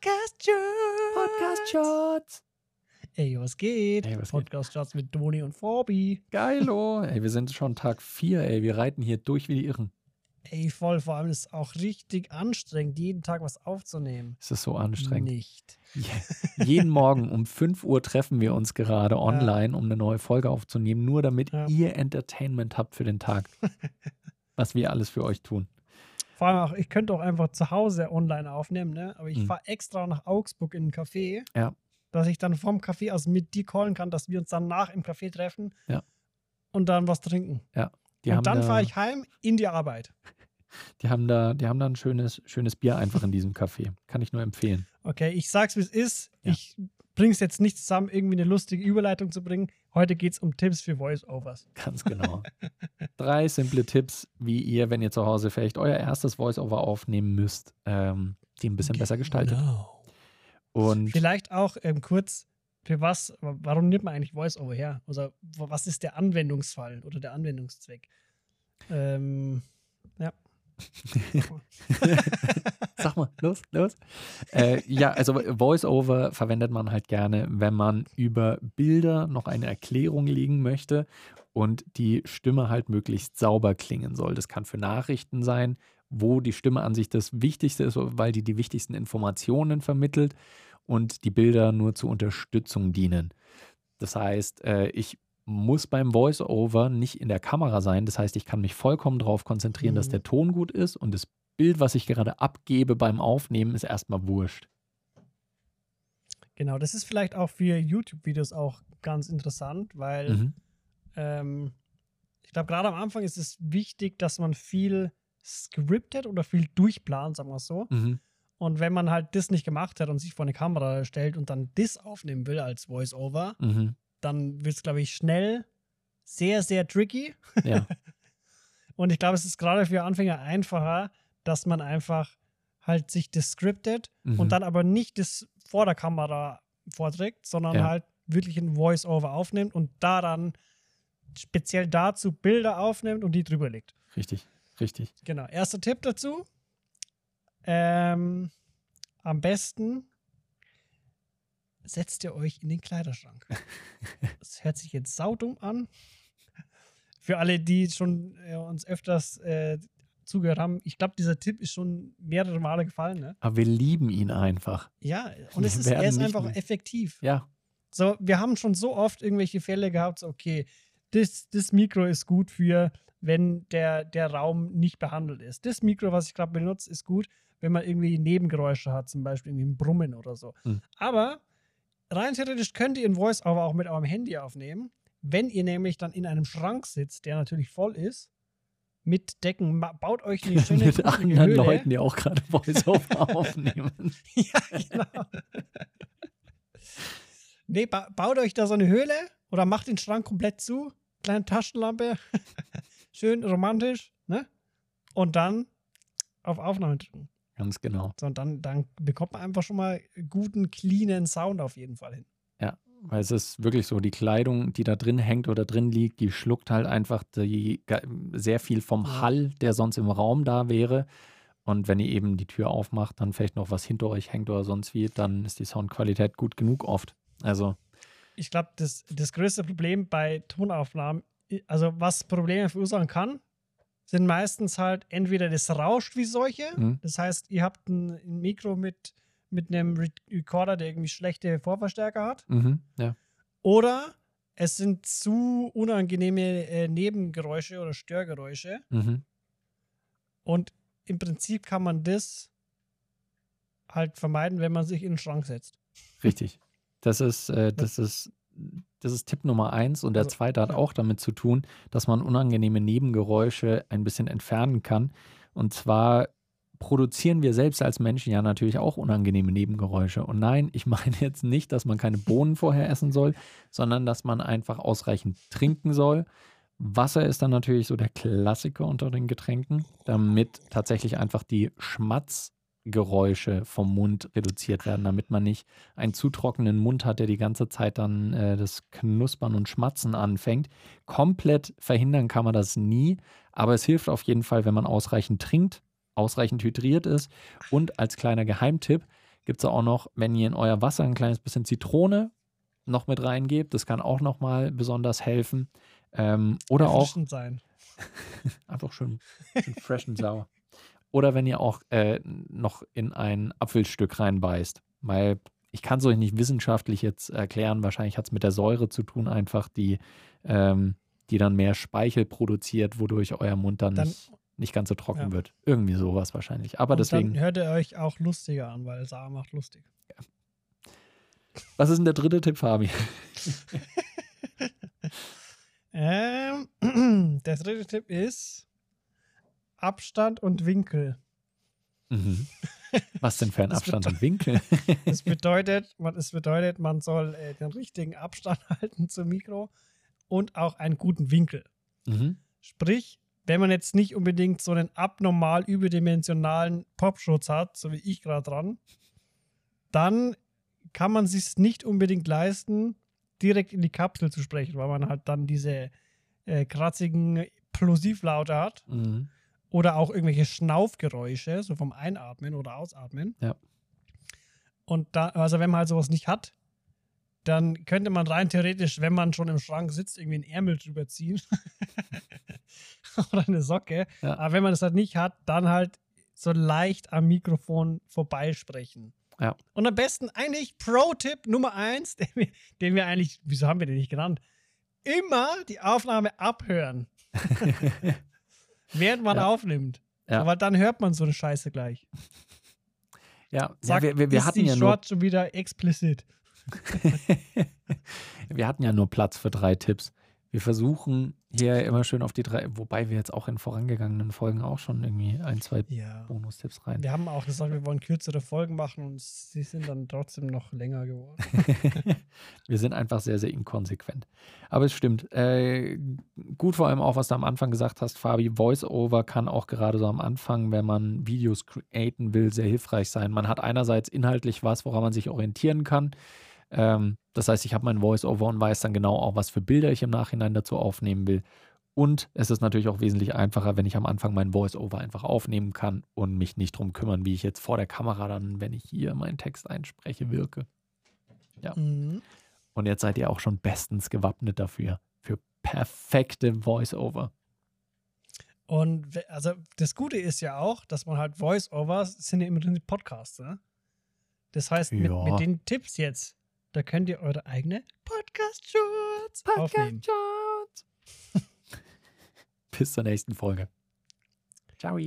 Podcast Shots. Podcast Shots. Ey, was geht? Ey, was geht? Podcast Shots mit Toni und Fabi. Geilo. Ey, wir sind schon Tag 4, ey. Wir reiten hier durch wie die Irren. Ey, voll. Vor allem ist es auch richtig anstrengend, jeden Tag was aufzunehmen. Es ist so anstrengend. Nicht. Je- Jeden Morgen um 5 Uhr treffen wir uns gerade online, um eine neue Folge aufzunehmen, nur damit Ja. ihr Entertainment habt für den Tag. Was wir alles für euch tun. Vor allem auch, ich könnte auch einfach zu Hause online aufnehmen, ne? Aber ich Mhm. fahre extra nach Augsburg in ein Café, Ja. dass ich dann vom Café aus mit dir callen kann, dass wir uns dann nach im Café treffen Ja. und dann was trinken. Die haben und dann da, fahre ich heim in die Arbeit. Die haben da, die haben da ein schönes, schönes Bier einfach in diesem Café. Kann ich nur empfehlen. Okay, ich sag's wie es ist. Ja. Ich bring's jetzt nicht zusammen, irgendwie eine lustige Überleitung zu bringen. Heute geht's um Tipps für Voice-Overs. Ganz genau. Drei simple Tipps, wie ihr, wenn ihr zu Hause vielleicht euer erstes Voice-Over aufnehmen müsst, ähm, die ein bisschen besser gestaltet. Genau. Und Vielleicht auch ähm, kurz, für was, warum nimmt man eigentlich Voice-Over her? Also, wo- was ist der Anwendungsfall oder der Anwendungszweck? Ähm, ja. Sag mal, los, los. Äh, ja, also Voice-Over verwendet man halt gerne, wenn man über Bilder noch eine Erklärung legen möchte und die Stimme halt möglichst sauber klingen soll. Das kann für Nachrichten sein, wo die Stimme an sich das Wichtigste ist, weil die die wichtigsten Informationen vermittelt und die Bilder nur zur Unterstützung dienen. Das heißt, äh, ich muss beim Voice-Over nicht in der Kamera sein. Das heißt, ich kann mich vollkommen darauf konzentrieren, dass Mhm. der Ton gut ist und das Bild, was ich gerade abgebe beim Aufnehmen, ist erstmal wurscht. Genau, das ist vielleicht auch für YouTube-Videos auch ganz interessant, weil Mhm. ähm, ich glaube, gerade am Anfang ist es wichtig, dass man viel scriptet oder viel durchplant, sagen wir es so. Mhm. Und wenn man halt das nicht gemacht hat und sich vor eine Kamera stellt und dann das aufnehmen will als Voice-Over, Mhm. dann wird es, glaube ich, schnell sehr, sehr tricky. Ja, Und ich glaube, es ist gerade für Anfänger einfacher, dass man einfach halt sich das scriptet Mhm. und dann aber nicht das vor der Kamera vorträgt, sondern Ja. halt wirklich ein Voice-Over aufnimmt und da dann speziell dazu Bilder aufnimmt und die drüber legt. richtig, richtig. Genau. Erster Tipp dazu. Ähm, am besten setzt ihr euch in den Kleiderschrank. Das hört sich jetzt saudumm an. Für alle, die schon äh, uns öfters äh, zugehört haben, ich glaube, dieser Tipp ist schon mehrere Male gefallen. Ne? Aber wir lieben ihn einfach. Ja, und es ist, er ist einfach müde. effektiv. Ja, So, wir haben schon so oft irgendwelche Fälle gehabt, so, okay, das, das Mikro ist gut für, wenn der, der Raum nicht behandelt ist. Das Mikro, was ich gerade benutze, ist gut, wenn man irgendwie Nebengeräusche hat, zum Beispiel irgendwie ein Brummen oder so. Hm. Aber rein theoretisch könnt ihr ein Voice-Over auch mit eurem Handy aufnehmen, wenn ihr nämlich dann in einem Schrank sitzt, der natürlich voll ist, mit Decken, baut euch eine schöne mit anderen Höhle. Leuten, die auch gerade Voice-Over aufnehmen. Ja, genau. nee, ba baut euch da so eine Höhle oder macht den Schrank komplett zu. Kleine Taschenlampe. Schön romantisch, ne? Und dann auf Aufnahme drücken. Ganz genau. So, und dann, dann bekommt man einfach schon mal guten, cleanen Sound auf jeden Fall hin. Weil es ist wirklich so, die Kleidung, die da drin hängt oder drin liegt, die schluckt halt einfach die, sehr viel vom. Hall, der sonst im Raum da wäre. Und wenn ihr eben die Tür aufmacht, dann vielleicht noch was hinter euch hängt oder sonst wie, dann ist die Soundqualität gut genug oft. Also, Ich glaube, das, das größte Problem bei Tonaufnahmen, also was Probleme verursachen kann, sind meistens halt entweder das rauscht wie solche, Mhm. das heißt, ihr habt ein, ein Mikro mit, mit einem Re Recorder, der irgendwie schlechte Vorverstärker hat, mhm, ja. oder es sind zu unangenehme äh, Nebengeräusche oder Störgeräusche Mhm. und im Prinzip kann man das halt vermeiden, wenn man sich in den Schrank setzt. Richtig. Das ist, äh, das ist, das ist Tipp Nummer eins und der Also, zweite hat ja. auch damit zu tun, dass man unangenehme Nebengeräusche ein bisschen entfernen kann. Und zwar produzieren wir selbst als Menschen ja natürlich auch unangenehme Nebengeräusche. Und nein, ich meine jetzt nicht, dass man keine Bohnen vorher essen soll, sondern dass man einfach ausreichend trinken soll. Wasser ist dann natürlich so der Klassiker unter den Getränken, damit tatsächlich einfach die Schmatzgeräusche vom Mund reduziert werden, damit man nicht einen zu trockenen Mund hat, der die ganze Zeit dann äh, das Knuspern und Schmatzen anfängt. Komplett verhindern kann man das nie, aber es hilft auf jeden Fall, wenn man ausreichend trinkt, ausreichend hydriert ist und als kleiner Geheimtipp gibt es auch noch, wenn ihr in euer Wasser ein kleines bisschen Zitrone noch mit reingebt. Das kann auch nochmal besonders helfen. Ähm, oder auch. sein. einfach schön, schön fresh und sauer. Oder wenn ihr auch äh, noch in ein Apfelstück reinbeißt. Weil ich kann es euch nicht wissenschaftlich jetzt erklären. Wahrscheinlich hat es mit der Säure zu tun, einfach die, ähm, die dann mehr Speichel produziert, wodurch euer Mund dann, dann nicht, nicht ganz so trocken ja. wird. Irgendwie sowas wahrscheinlich. Aber und deswegen. Dann hört ihr euch auch lustiger an, weil Saar macht lustig. Ja. Was ist denn der dritte Tipp, Fabi? ähm, der dritte Tipp ist Abstand und Winkel. Mhm. Was denn für ein Abstand und Winkel? Es bedeutet, man, es bedeutet, man soll äh, den richtigen Abstand halten zum Mikro und auch einen guten Winkel. Mhm. Sprich, wenn man jetzt nicht unbedingt so einen abnormal überdimensionalen Popschutz hat, so wie ich gerade dran, dann kann man sich nicht unbedingt leisten, direkt in die Kapsel zu sprechen, weil man halt dann diese äh, kratzigen Plosivlaute hat. Mhm. Oder auch irgendwelche Schnaufgeräusche, so vom Einatmen oder Ausatmen. Ja. Und da, also wenn man halt sowas nicht hat, dann könnte man rein theoretisch, wenn man schon im Schrank sitzt, irgendwie einen Ärmel drüber ziehen. oder eine Socke. Ja. Aber wenn man das halt nicht hat, dann halt so leicht am Mikrofon vorbeisprechen. Ja. Und am besten eigentlich Pro-Tipp Nummer eins, den wir, den wir eigentlich, wieso haben wir den nicht genannt? Immer die Aufnahme abhören. Während man ja. aufnimmt. Ja. Aber dann hört man so eine Scheiße gleich. Ja, Sag, ja wir, wir, wir hatten die ja Short nur schon wieder explicit. wir hatten ja nur Platz für drei Tipps. Wir versuchen hier immer schön auf die drei, wobei wir jetzt auch in vorangegangenen Folgen auch schon irgendwie ein, zwei ja. Bonustipps rein. Wir haben auch gesagt, wir wollen kürzere Folgen machen und sie sind dann trotzdem noch länger geworden. wir sind einfach sehr, sehr inkonsequent. Aber es stimmt. Äh, gut vor allem auch, was du am Anfang gesagt hast, Fabi. Voice-Over kann auch gerade so am Anfang, wenn man Videos createn will, sehr hilfreich sein. Man hat einerseits inhaltlich was, woran man sich orientieren kann. Ähm, das heißt, ich habe mein Voice-Over und weiß dann genau auch, was für Bilder ich im Nachhinein dazu aufnehmen will. Und es ist natürlich auch wesentlich einfacher, wenn ich am Anfang mein Voice-Over einfach aufnehmen kann und mich nicht drum kümmern, wie ich jetzt vor der Kamera dann, wenn ich hier meinen Text einspreche, wirke. Ja. Mhm. Und jetzt seid ihr auch schon bestens gewappnet dafür. Für perfekte Voice-Over. Und also das Gute ist ja auch, dass man halt Voice-Overs sind ja immer drin Podcasts, ne? Das heißt, ja. mit, mit den Tipps jetzt da könnt ihr eure eigene Podcast-Shorts Podcast aufnehmen. Shorts. Bis zur nächsten Folge. Ciao.